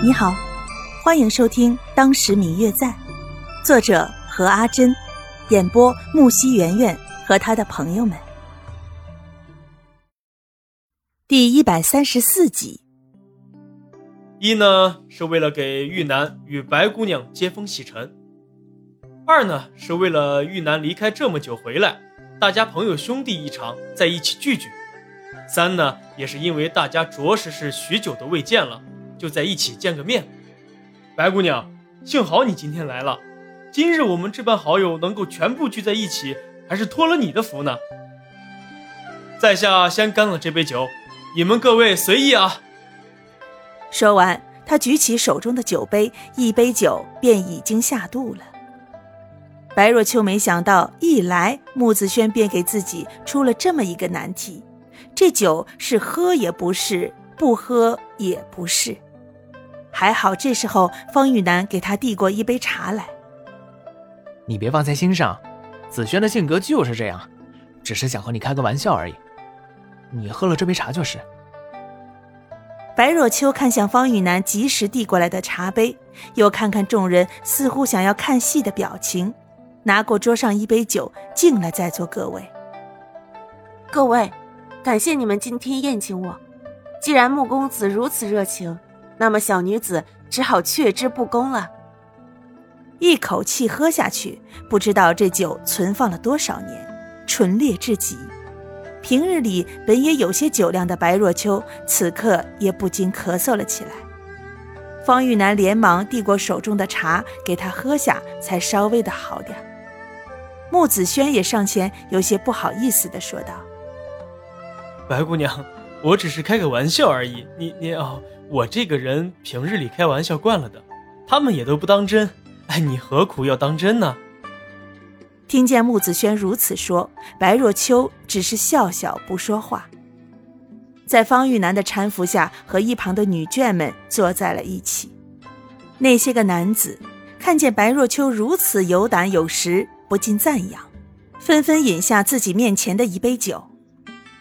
你好，欢迎收听《当时明月在》，作者何阿珍，演播木西圆圆和他的朋友们。第一百三十四集。一呢是为了给玉楠与白姑娘接风洗尘，二呢是为了玉楠离开这么久回来，大家朋友兄弟一场在一起聚聚。三呢也是因为大家着实是许久都未见了。就在一起见个面，白姑娘，幸好你今天来了。今日我们这般好友能够全部聚在一起，还是托了你的福呢。在下先干了这杯酒，你们各位随意啊。说完，他举起手中的酒杯，一杯酒便已经下肚了。白若秋没想到，一来穆子轩便给自己出了这么一个难题，这酒是喝也不是，不喝也不是。还好，这时候方玉楠给他递过一杯茶来。你别放在心上，子轩的性格就是这样，只是想和你开个玩笑而已。你喝了这杯茶就是。白若秋看向方玉楠及时递过来的茶杯，又看看众人似乎想要看戏的表情，拿过桌上一杯酒，敬了在座各位。各位，感谢你们今天宴请我。既然穆公子如此热情。那么小女子只好却之不恭了。一口气喝下去，不知道这酒存放了多少年，醇烈至极。平日里本也有些酒量的白若秋，此刻也不禁咳嗽了起来。方玉楠连忙递过手中的茶给他喝下，才稍微的好点。穆子轩也上前，有些不好意思的说道：“白姑娘，我只是开个玩笑而已，你你哦。”我这个人平日里开玩笑惯了的，他们也都不当真。哎，你何苦要当真呢？听见穆子轩如此说，白若秋只是笑笑不说话，在方玉楠的搀扶下，和一旁的女眷们坐在了一起。那些个男子看见白若秋如此有胆有识，不禁赞扬，纷纷饮下自己面前的一杯酒。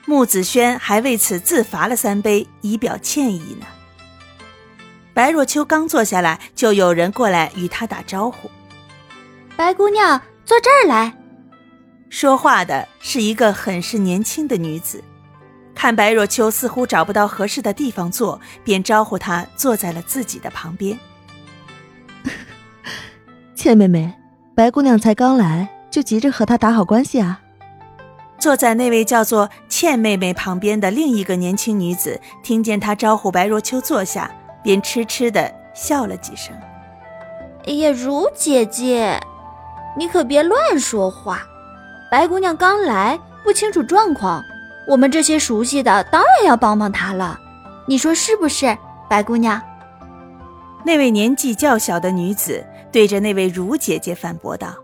穆子轩还为此自罚了三杯，以表歉意呢。白若秋刚坐下来，就有人过来与他打招呼：“白姑娘，坐这儿来。”说话的是一个很是年轻的女子，看白若秋似乎找不到合适的地方坐，便招呼她坐在了自己的旁边。倩妹妹，白姑娘才刚来，就急着和她打好关系啊？坐在那位叫做倩妹妹旁边的另一个年轻女子，听见她招呼白若秋坐下。便痴痴的笑了几声。哎呀，如姐姐，你可别乱说话。白姑娘刚来，不清楚状况，我们这些熟悉的当然要帮帮她了。你说是不是，白姑娘？那位年纪较小的女子对着那位如姐姐反驳道，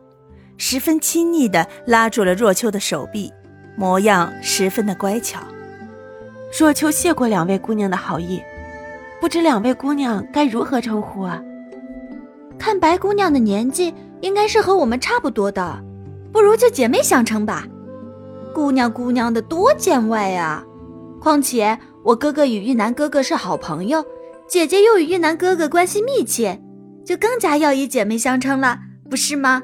十分亲昵的拉住了若秋的手臂，模样十分的乖巧。若秋谢过两位姑娘的好意。不知两位姑娘该如何称呼啊？看白姑娘的年纪，应该是和我们差不多的，不如就姐妹相称吧。姑娘姑娘的多见外啊！况且我哥哥与玉楠哥哥是好朋友，姐姐又与玉楠哥哥关系密切，就更加要以姐妹相称了，不是吗？